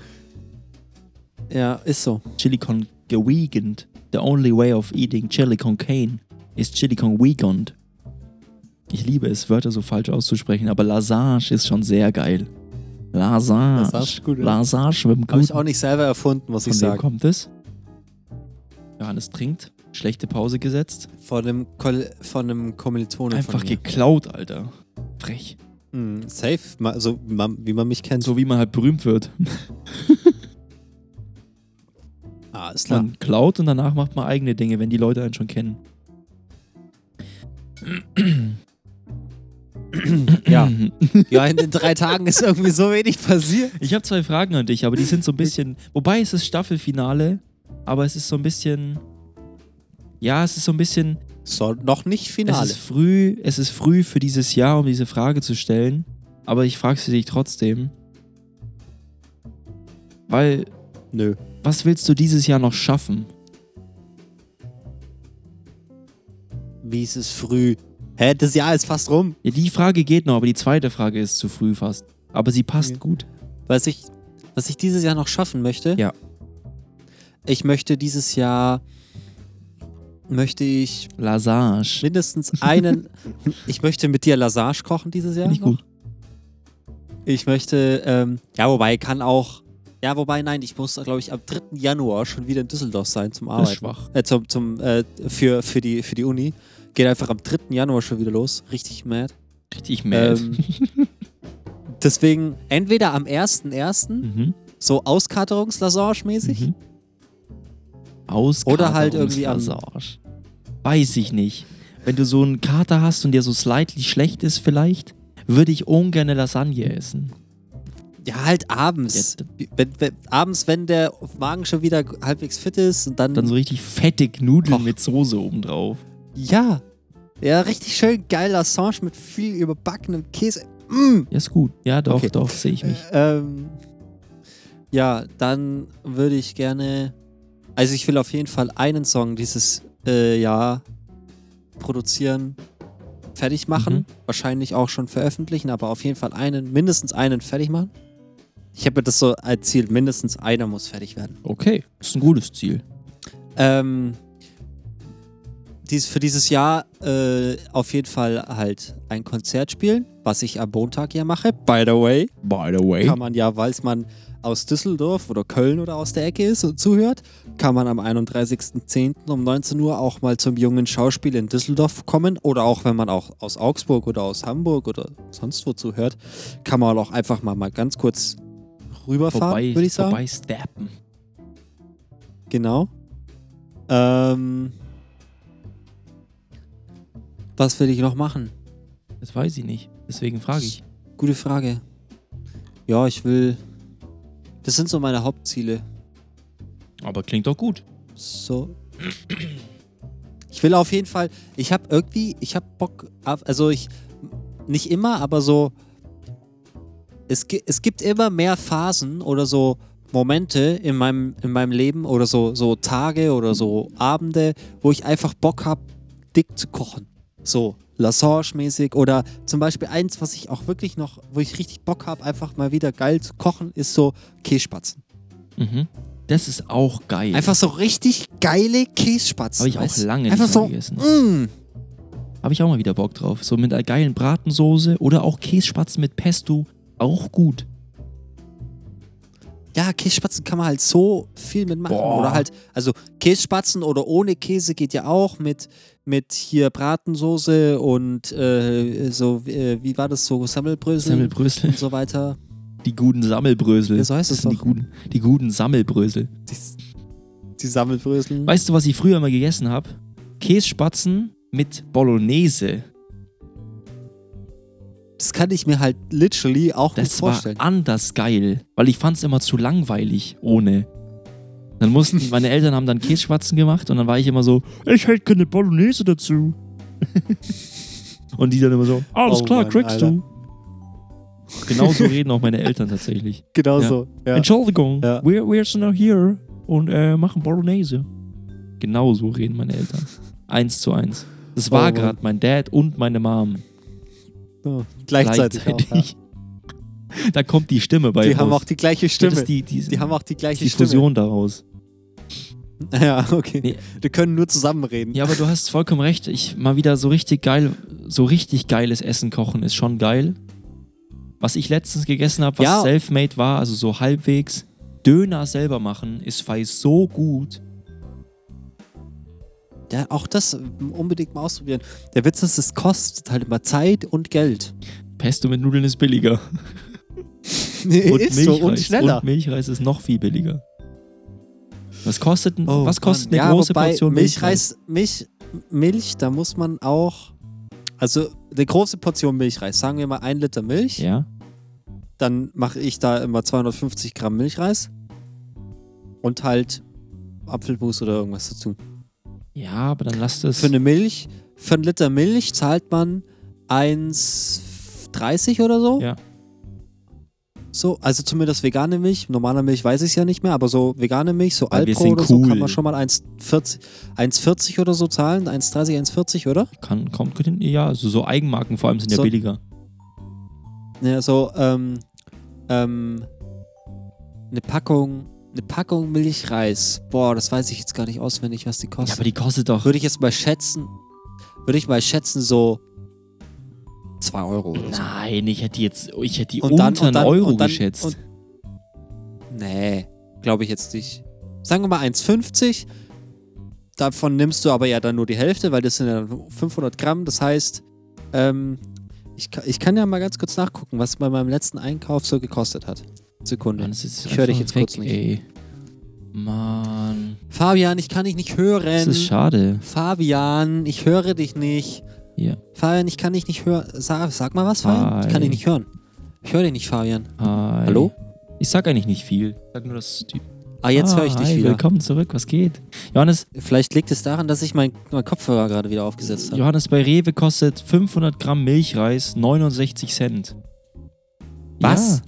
Ja, ist so. Chili con gewegant. The only way of eating Chili con Cane is Chili con Weekend. Ich liebe es, Wörter so falsch auszusprechen, aber Lasagne ist schon sehr geil. Lasagne ist gut, ja. Lasagne schwimmt Habe ich auch nicht selber erfunden, muss Von ich wem sagen. kommt es? Johannes trinkt, schlechte Pause gesetzt. Von einem, Kol von einem Kommilitonen Einfach geklaut, Alter. Frech. Mhm, safe, so wie man, wie man mich kennt. So wie man halt berühmt wird. <laughs> ah, ist klar. Man klaut und danach macht man eigene Dinge, wenn die Leute einen schon kennen. <clears throat> Ja. ja, in den drei Tagen ist irgendwie so wenig passiert. Ich habe zwei Fragen an dich, aber die sind so ein bisschen. Wobei es ist Staffelfinale. aber es ist so ein bisschen. Ja, es ist so ein bisschen. So, noch nicht Es Finale. ist früh, es ist früh für dieses Jahr, um diese Frage zu stellen. Aber ich frage sie dich trotzdem. Weil, Nö. was willst du dieses Jahr noch schaffen? Wie ist es früh? Hä, das Jahr ist fast rum. Ja, die Frage geht noch, aber die zweite Frage ist zu früh fast. Aber sie passt Okay. gut. Was ich, was ich dieses Jahr noch schaffen möchte. Ja. Ich möchte dieses Jahr möchte ich Lasage. mindestens einen. <laughs> ich möchte mit dir Lasage kochen dieses Jahr. Finde ich noch. gut. Ich möchte, ähm, ja, wobei kann auch. Ja, wobei, nein, ich muss, glaube ich, am 3. Januar schon wieder in Düsseldorf sein zum Das ist Arbeiten. schwach. Äh, zum, zum, äh, für, für, die, für die Uni. Geht einfach am 3. Januar schon wieder los. Richtig mad. Richtig mad. Ähm, deswegen entweder am 1.1. mhm. so Auskaterungs-Lasage-mäßig. Mhm. Aus Oder halt irgendwie am-. Weiß ich nicht. Wenn du so einen Kater hast und der so slightly schlecht ist vielleicht, würde ich ungern eine Lasagne essen. Ja, halt abends. Ja, wenn, wenn, abends, wenn der Magen schon wieder halbwegs fit ist und dann. Dann so richtig fettig Nudeln Och. mit Soße obendrauf. ja. Ja, richtig schön geil Lassange mit viel überbackenem Käse. Mm. Ja, ist gut. Ja, doch, Okay. doch, sehe ich mich. Ähm, ja, dann würde ich gerne. Also, ich will auf jeden Fall einen Song dieses äh, Jahr produzieren, fertig machen. Mhm. Wahrscheinlich auch schon veröffentlichen, aber auf jeden Fall einen, mindestens einen fertig machen. Ich habe mir das so als Ziel, mindestens einer muss fertig werden. Okay, ist ein gutes Ziel. Ähm, dies, für dieses Jahr äh, auf jeden Fall halt ein Konzert spielen, was ich am Montag ja mache. By the way, By the way. kann man ja, falls man aus Düsseldorf oder Köln oder aus der Ecke ist und zuhört, kann man am 31.10. um 19 Uhr auch mal zum jungen Schauspiel in Düsseldorf kommen. Oder auch wenn man auch aus Augsburg oder aus Hamburg oder sonst wo zuhört, kann man auch einfach mal, mal ganz kurz rüberfahren, vorbei, würde ich sagen. vorbei stappen. Genau. Ähm, was will ich noch machen? Das weiß ich nicht. Deswegen frage ich. Gute Frage. Ja, ich will. Das sind so meine Hauptziele. Aber klingt doch gut. So. Ich will auf jeden Fall. Ich habe irgendwie. Ich habe Bock. Also ich. Nicht immer, aber so. Es, es gibt immer mehr Phasen oder so Momente in meinem, in meinem Leben oder so, so Tage oder so Abende, wo ich einfach Bock habe, dick zu kochen. So, Lassange-mäßig oder zum Beispiel eins, was ich auch wirklich noch, wo ich richtig Bock habe, einfach mal wieder geil zu kochen, ist so Kässpatzen. Mhm. Das ist auch geil. Einfach so richtig geile Kässpatzen. Habe ich auch lange Einfach nicht so, mehr gegessen. mm, Habe ich auch mal wieder Bock drauf. So mit einer geilen Bratensoße oder auch Kässpatzen mit Pesto. Auch gut. ja, Kässpatzen kann man halt so viel mitmachen. Boah. Oder halt, also Kässpatzen oder ohne Käse geht ja auch mit, mit hier Bratensoße und äh, so, äh, wie war das so, Sammelbrösel Sammelbrösel. und so weiter. Die guten Sammelbrösel. Ja, so heißt das es sind die doch. guten, die guten Sammelbrösel. Die, die Sammelbrösel. Weißt du, was ich früher mal gegessen habe? Kässpatzen mit Bolognese. Das kann ich mir halt literally auch gut Das war vorstellen. anders geil, weil ich fand es immer zu langweilig ohne. Dann mussten, meine Eltern haben dann Kässpatzen gemacht und dann war ich immer so, ich hätte keine Bolognese dazu. und die dann immer so, alles Oh klar, Mann, kriegst Alter. du. Genauso reden auch meine Eltern tatsächlich. Genau Ja. so. Ja. Entschuldigung, Ja. wir, wir sind noch hier und äh, machen Bolognese. Genau so reden meine Eltern. Eins zu eins. Das Oh war Mann. gerade mein Dad und meine Mom. So, gleichzeitig. Gleichzeitig. Auch, <laughs> da kommt die Stimme bei ja. Die raus. haben auch die gleiche Ja, Stimme. die, die, die haben auch die gleiche die Stimme. Fusion daraus. <laughs> Ja, okay. Nee. Wir können nur zusammen reden. Ja, aber du hast vollkommen recht. Ich mal wieder so richtig geil, so richtig geiles Essen kochen ist schon geil. Was ich letztens gegessen habe, was Ja. self-made war, also so halbwegs, Döner selber machen, ist fei so gut. Ja, auch das unbedingt mal ausprobieren. Der Witz ist, es kostet halt immer Zeit und Geld. Pesto mit Nudeln ist billiger. <laughs> Nee, Und ist Milchreis. so und schneller. Und Milchreis ist noch viel billiger. Was kostet, Oh, was kostet Mann. eine ja, große Portion Milchreis? Milch, Milch, da muss man auch. Also eine große Portion Milchreis, sagen wir mal ein Liter Milch, Ja. dann mache ich da immer 250 Gramm Milchreis und halt Apfelmus oder irgendwas dazu. Ja, aber dann lasst es. Für eine Milch, für einen Liter Milch zahlt man 1,30 oder so. Ja. So, also zumindest vegane Milch. Normale Milch weiß ich ja nicht mehr, aber so vegane Milch, so Weil Alpro oder so, cool. kann man schon mal 1,40 1,40 oder so zahlen. 1,30, 1,40, oder? Kann, kommt gut hin. Ja, also so Eigenmarken vor allem sind ja So- billiger. Ja, so, ähm, ähm, eine Packung, eine Packung Milchreis. Boah, das weiß ich jetzt gar nicht auswendig, was die Ja, kostet. aber die kostet doch. würde ich jetzt mal schätzen, würde ich mal schätzen, so 2 Euro oder so. Nein, ich hätte jetzt, ich hätte die Und unter dann- einen dann- Euro dann- geschätzt. und- Nee, glaube ich jetzt nicht. Sagen wir mal 1,50. Davon nimmst du aber ja dann nur die Hälfte, weil das sind ja 500 Gramm. Das heißt, ähm, ich, ich kann ja mal ganz kurz nachgucken, was bei meinem letzten Einkauf so gekostet hat. Sekunde. Mann, Ich höre dich jetzt kurz weg, nicht. Ey. Mann. Fabian, ich kann dich nicht hören. Das ist schade. Fabian, ich höre dich nicht. Hier. Fabian, ich kann dich nicht hören. Sag, sag mal was, Fabian. Ich kann Hi. dich nicht hören. Ich höre dich nicht, Fabian. Hi. Hallo? Ich sag eigentlich nicht viel. Ich sag nur, dass die. Ah, jetzt ah, höre ich dich hi, wieder. Willkommen zurück. Was geht? Johannes, Vielleicht liegt es daran, dass ich mein, mein Kopfhörer gerade wieder aufgesetzt habe. Johannes bei Rewe kostet 500 Gramm Milchreis 69 Cent. Was?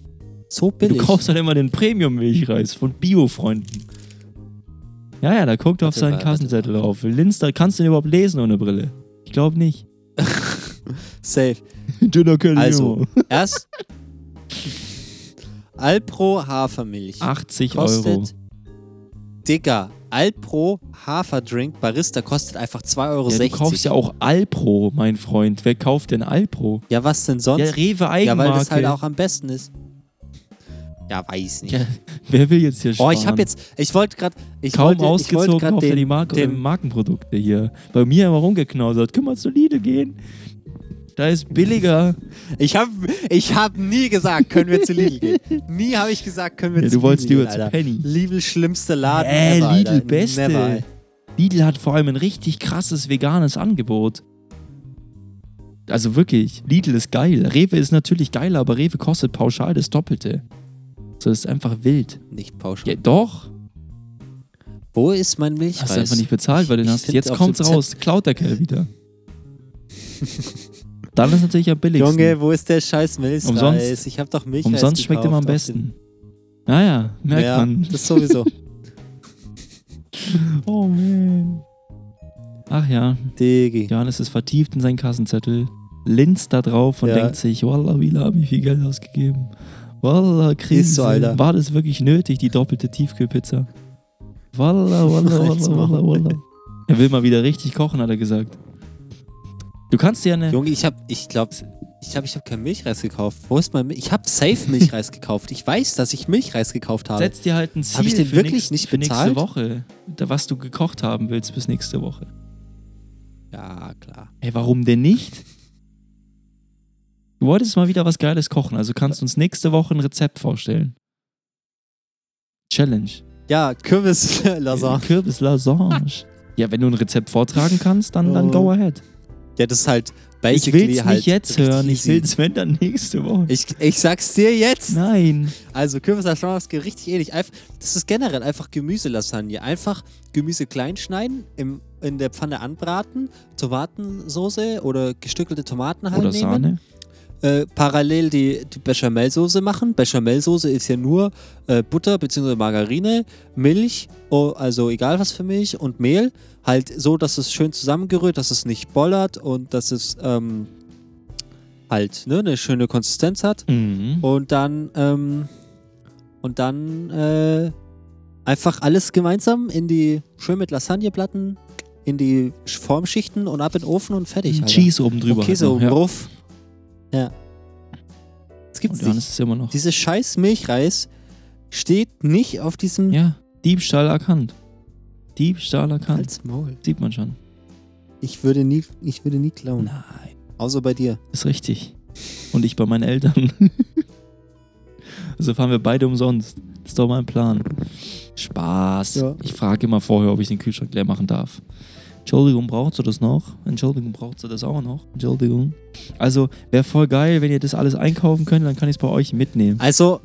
So Ja, du billig. kaufst halt immer den Premium-Milchreis von Bio-Freunden. Ja, ja, da guckt er auf seinen Kassenzettel drauf. Linz, da kannst du den überhaupt lesen ohne Brille. Ich glaube nicht. <laughs> Safe. Dünner Kelly. Also, erst Alpro Hafermilch 80 Euro. kostet, Digga, Alpro Haferdrink Barista kostet einfach 2,60 Euro. Ja, du kaufst ja auch Alpro, mein Freund. Wer kauft denn Alpro? Ja, was denn sonst? Ja, Rewe Ja, Eigenmarke. weil das halt auch am besten ist. Ja, weiß nicht. Ja, wer will jetzt hier oh, sparen? ich habe jetzt, ich wollte gerade, ich Kaum wollte, ich wollte ausgezogen, kauft er die den, Marke, den, Markenprodukte hier. Bei mir immer rumgeknausert. Können wir zu Lidl gehen? Da ist billiger. ich habe ich hab nie gesagt, können wir zu Lidl gehen. Nie habe ich gesagt, können wir Ja, zu du wolltest Lidl lieber gehen, zu. Penny. Lidl schlimmste Laden Äh, ever, Lidl Alter. beste. Never. Lidl hat vor allem ein richtig krasses veganes Angebot. Also wirklich, Lidl ist geil. Rewe ist natürlich geiler, aber Rewe kostet pauschal das Doppelte. So, das ist einfach wild. Nicht pauschal. Ja, doch. Wo ist mein Milchreis? Hast du einfach nicht bezahlt, weil den Ich hast. Jetzt kommt's raus. Klaut der Kerl wieder. <laughs> Dann ist natürlich am billigsten. Junge, wo ist der scheiß Milchreis? Umsonst- ich habe doch Milchreis Umsonst schmeckt immer am besten. Naja, merkt ja, man. das sowieso. <laughs> Oh man. Ach ja, Digi. Johannes ist vertieft in seinen Kassenzettel, linst da drauf und Ja. denkt sich, Wallah, wie viel Geld ausgegeben. Wallah, Krise. Ist so, Alter. War das wirklich nötig, die doppelte Tiefkühlpizza? Halt's <laughs> wallah, Maul. wallah, wallah. Er will mal wieder richtig kochen, hat er gesagt. Du kannst dir eine... Junge, ich habe, ich glaube, ich glaube, ich habe keinen Milchreis gekauft. Wo ist mein Milch? Ich habe safe Milchreis gekauft. Ich weiß, dass ich Milchreis gekauft habe. Setz dir halt ein Ziel Hab ich den für, wirklich nächst, nicht für nächste bezahlt? Woche, da, was du gekocht haben willst bis nächste Woche. Ja, klar. Ey, warum denn nicht? Du wolltest mal wieder was Geiles kochen, also kannst du uns nächste Woche ein Rezept vorstellen. Challenge. Ja, Kürbis-Lasagne. <laughs> Kürbis-Lasagne. ja, wenn du ein Rezept vortragen kannst, dann, dann Oh. go ahead. Ja, das ist halt Ich basically will es halt nicht jetzt hören, ich will es, wenn dann nächste Woche. Ich, ich sag's dir jetzt. Nein. Also Kürbis-Lasagne ist richtig ähnlich. Das ist generell einfach Gemüselasagne. Einfach Gemüse klein schneiden, im, in der Pfanne anbraten, Tomatensoße oder gestückelte Tomaten halt Oder nehmen. Sahne. Äh, parallel die, die Bechamelsoße machen. Bechamelsoße ist ja nur äh, Butter bzw. Margarine, Milch, oh, also egal was für Milch und Mehl. Halt so, dass es schön zusammengerührt, dass es nicht bollert und dass es ähm, halt ne, eine schöne Konsistenz hat. Mhm. Und dann, ähm, und dann äh, einfach alles gemeinsam in die, schön mit Lasagneplatten, in die Formschichten und ab in den Ofen und fertig. Alter. Cheese oben drüber. Und Käse halt oben ja. drauf. Ja. Johannes nicht. ist immer noch. Dieses scheiß Milchreis steht nicht auf diesem Ja, Diebstahl erkannt. Diebstahl erkannt. Halt's Maul. Sieht man schon. Ich würde nie, ich würde nie klauen. Nein. Außer bei dir. Ist richtig. Und ich bei meinen Eltern. <laughs> also fahren wir beide umsonst. Das ist doch mein Plan. Spaß. Ja. Ich frage immer vorher, ob ich den Kühlschrank leer machen darf. Entschuldigung, braucht sie das noch? Entschuldigung, braucht sie das auch noch? Entschuldigung. Also, wäre voll geil, wenn ihr das alles einkaufen könnt, dann kann ich es bei euch mitnehmen. Also,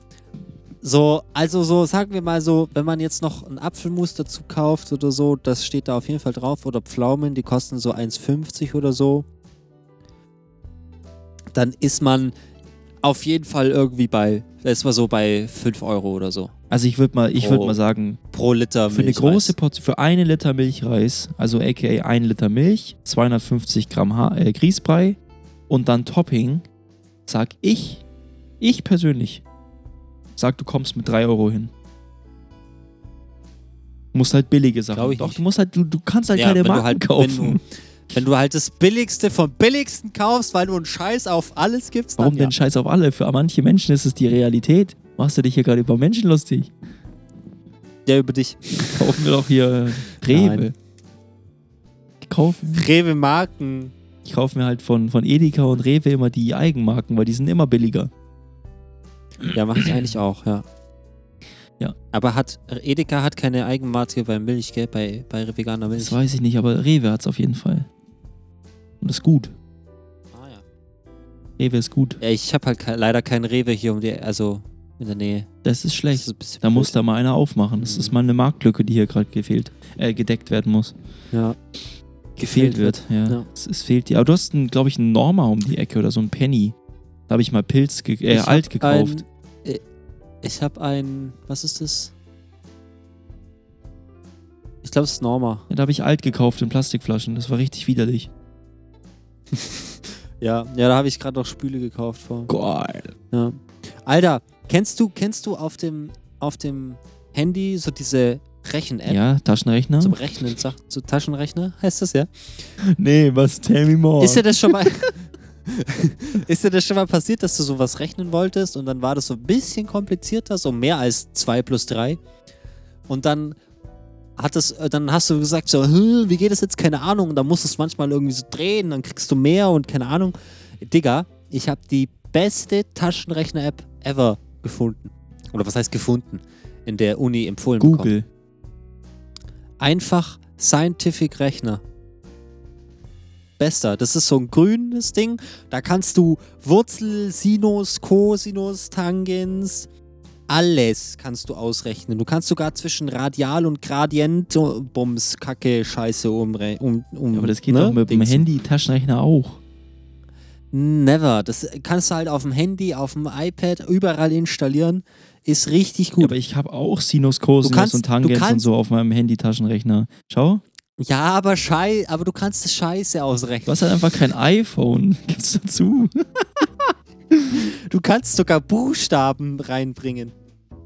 So, also so, sagen wir mal so, wenn man jetzt noch ein Apfelmus dazu kauft oder so, das steht da auf jeden Fall drauf. Oder Pflaumen, die kosten so 1,50 oder so. Dann ist man auf jeden Fall irgendwie bei, man so bei 5 Euro oder so. Also ich würde mal, ich würde mal sagen, Pro Liter für eine große Portion, für eine Liter Milchreis, also aka 1 Liter Milch, 250 Gramm ha äh, Grießbrei und dann Topping, sag ich, ich persönlich, sag, du kommst mit 3 Euro hin. Du musst halt billige Sachen. Ich Doch, nicht. du musst halt, du, du kannst halt Ja, keine Marken halt- kaufen. wenn du halt das Billigste vom Billigsten kaufst, weil du einen Scheiß auf alles gibst, dann Warum ja. denn Scheiß auf alle? Für manche Menschen ist es die Realität. Machst du dich hier gerade über Menschen lustig? Ja, über dich. <laughs> Kaufen wir doch hier Rewe. Nein. Ich kaufe, Rewe Marken. ich kaufe mir halt von, von Edeka und Rewe immer die Eigenmarken, weil die sind immer billiger. Ja, mache ich eigentlich auch, ja. Ja. Aber hat Edeka hat keine Eigenmarke bei Milch, gell? Bei, bei veganer Milch. Das weiß ich nicht, aber Rewe hat es auf jeden Fall. Und das ist gut. ah, ja. Rewe ist gut. ja, ich habe halt leider keinen Rewe hier um die, also in der Nähe. Das ist Das schlecht. ist ein bisschen Da muss da mal einer aufmachen. Das Mhm. ist mal eine Marktlücke, die hier gerade gefehlt, äh, gedeckt werden muss. Ja. Gefehlt wird, ja. Ja. Es, es fehlt dir. Aber du hast, glaube ich, einen Norma um die Ecke oder so ein Penny. Da habe ich mal Pilz, ge äh, Ich alt gekauft. Ein, äh, ich habe ein, was ist das? Ich glaube, es ist Norma. Ja, da habe ich alt gekauft in Plastikflaschen. Das war richtig widerlich. <laughs> Ja, ja, da habe ich gerade noch Spüle gekauft vor. Geil. Ja. Alter, kennst du, kennst du auf dem, auf dem Handy so diese Rechen-App Ja, Taschenrechner? zum Rechnen, sagt so Taschenrechner, heißt das ja? Nee, was? Tell me more. Ist dir das schon mal <laughs> Ist dir das schon mal passiert, dass du sowas rechnen wolltest und dann war das so ein bisschen komplizierter, so mehr als 2 plus 3 und dann hat es, äh, dann hast du gesagt so, "Hm, wie geht das jetzt? Keine Ahnung. Und dann musst du es manchmal irgendwie so drehen, dann kriegst du mehr und keine Ahnung. Digga, ich habe die beste Taschenrechner-App ever gefunden. Oder was heißt gefunden? In der Uni empfohlen bekommen. Google. Einfach Scientific Rechner. Bester. Das ist so ein grünes Ding. Da kannst du Wurzel, Sinus, Cosinus, Tangens, alles kannst du ausrechnen. Du kannst sogar zwischen Radial und Gradient oh, Bums, Kacke, Scheiße umre um, um Ja, aber das geht ne, doch mit dem Dingsen. Handy-Taschenrechner auch. Never. Das kannst du halt auf dem Handy, auf dem iPad überall installieren. Ist richtig Ja, gut. aber ich habe auch Sinus, Cosinus kannst- und du Tangens und kannst- so auf meinem Handy-Taschenrechner. Schau, Ja, aber schei aber du kannst das Scheiße ausrechnen. du hast halt einfach kein iPhone. <laughs> Gib's dazu. Du kannst sogar Buchstaben reinbringen.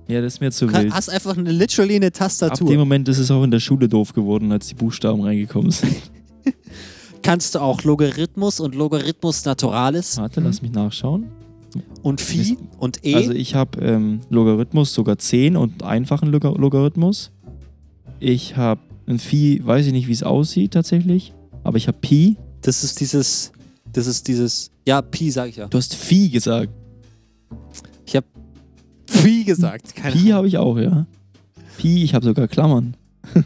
Ja, das ist mir zu Du wild. hast einfach eine literally eine Ab Tastatur. dem Moment ist es auch in der Schule doof geworden, als die Buchstaben reingekommen sind. <laughs> kannst du auch Logarithmus und Logarithmus Naturalis Warte, lass mich nachschauen. und Phi und E. Also ich habe ähm, Logarithmus sogar 10 und einfachen Log Logarithmus. Ich habe ein Phi, weiß ich nicht, wie es aussieht tatsächlich, aber ich habe Pi. das ist dieses, das ist dieses, ja, Pi sag ich ja. Du hast Phi gesagt. Ich habe Phi gesagt. Keine Pi habe ich auch, ja. Pi, ich habe sogar Klammern. <laughs>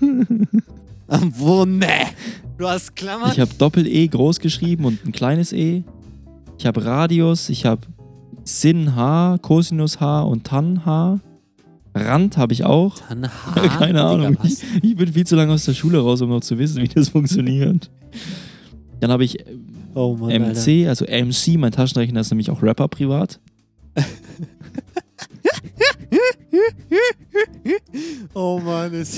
Wo, ne? Du hast Klammern? Ich habe Doppel-E groß geschrieben und ein kleines E. Ich habe Radius, ich habe Sin H, Cosinus H und Tan H. Rand habe ich auch. Dann <laughs> Keine Digga, Ahnung. Ich, <laughs> ich bin viel zu lange aus der Schule raus, um noch zu wissen, wie das funktioniert. Dann habe ich Oh Mann, Alter. MC, also MC, mein Taschenrechner ist nämlich auch Rapper privat. <laughs>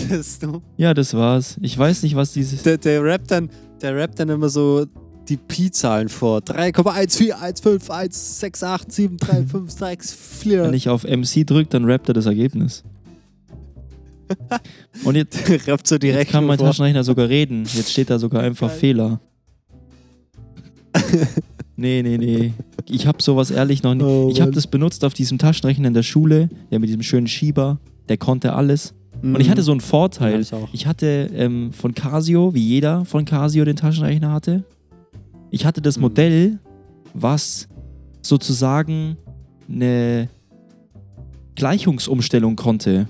Das dumm. Ja, das war's. Ich weiß nicht, was dieses. Der, der rappt dann, der rappt dann immer so die Pi-Zahlen vor. 3,14151687356 Wenn ich auf MC drücke, dann rappt er das Ergebnis. <laughs> Und jetzt, rappt so jetzt direkt kann mein vor. Taschenrechner sogar reden. Jetzt steht da sogar einfach Geil. Fehler. Nee, nee, nee. Ich habe sowas ehrlich noch nie. Oh ich habe das benutzt auf diesem Taschenrechner in der Schule, ja, mit diesem schönen Schieber. Der konnte alles. Und ich hatte so einen Vorteil. Mhm. Ja, ich. Ich hatte ähm, von Casio, wie jeder von Casio den Taschenrechner hatte, ich hatte das Mhm. Modell, was sozusagen eine Gleichungsumstellung konnte.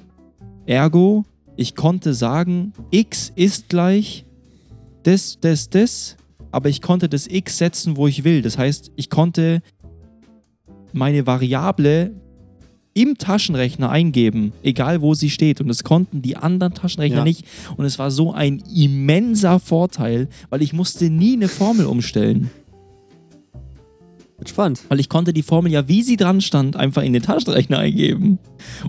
Ergo, ich konnte sagen, x ist gleich das, das, das, aber ich konnte das x setzen, wo ich will. Das heißt, ich konnte meine Variable im Taschenrechner eingeben, egal wo sie steht. Und das konnten die anderen Taschenrechner Ja. nicht. Und es war so ein immenser Vorteil, weil ich musste nie eine Formel umstellen. Entspannt. Weil ich konnte die Formel ja, wie sie dran stand, einfach in den Taschenrechner eingeben.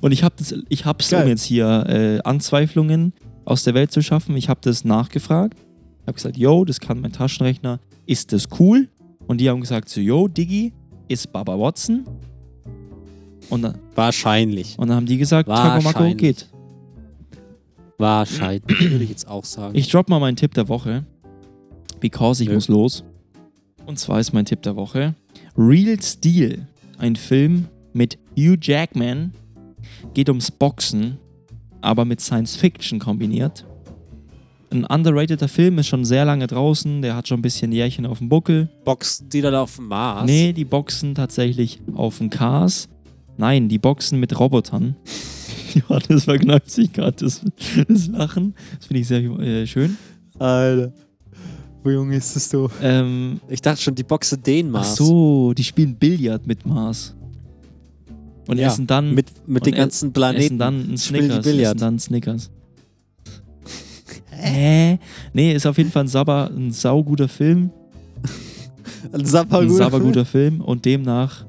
Und ich habe das, ich hab's, um jetzt hier äh, Anzweiflungen aus der Welt zu schaffen, ich habe das nachgefragt. Ich habe gesagt, yo, das kann mein Taschenrechner. Ist das cool? Und die haben gesagt so, yo, Diggi, ist Baba Watson? Und dann, Wahrscheinlich. und dann haben die gesagt, Taco Mako Wahrscheinlich. geht. Wahrscheinlich, würde ich jetzt auch sagen. Ich drop mal meinen Tipp der Woche. Because ich Nö. muss los. Und zwar ist mein Tipp der Woche Real Steel. Ein Film mit Hugh Jackman. Geht ums Boxen, aber mit Science Fiction kombiniert. Ein underrateder Film ist schon sehr lange draußen. Der hat schon ein bisschen Jährchen auf dem Buckel. Boxen die dann auf dem Mars? Nee, die boxen tatsächlich auf dem Cars. Nein, die boxen mit Robotern. <laughs> Johannes verkneift sich gerade das, das Lachen. Das finde ich sehr äh, schön. Alter. Wo jung ist das du? Ähm, Ich dachte schon, die Boxen den ach Mars. so, die spielen Billard mit Mars. Und Ja, essen dann, Mit, mit den ganzen essen Planeten. dann einen spielen die Snickers. Billard. Essen dann Snickers. <laughs> Hä? Nee, ist auf jeden Fall ein, sauber, ein sauguter Film. Ein Ein sauberguter Film. Und demnach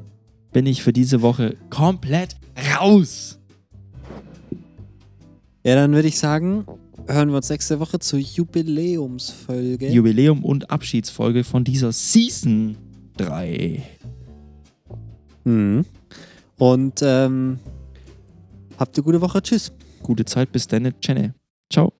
bin ich für diese Woche komplett raus. Ja, dann würde ich sagen, hören wir uns nächste Woche zur Jubiläumsfolge. Jubiläum und Abschiedsfolge von dieser Season 3. mhm. Und ähm, habt eine gute Woche. Tschüss. Gute Zeit bis dann. Ciao.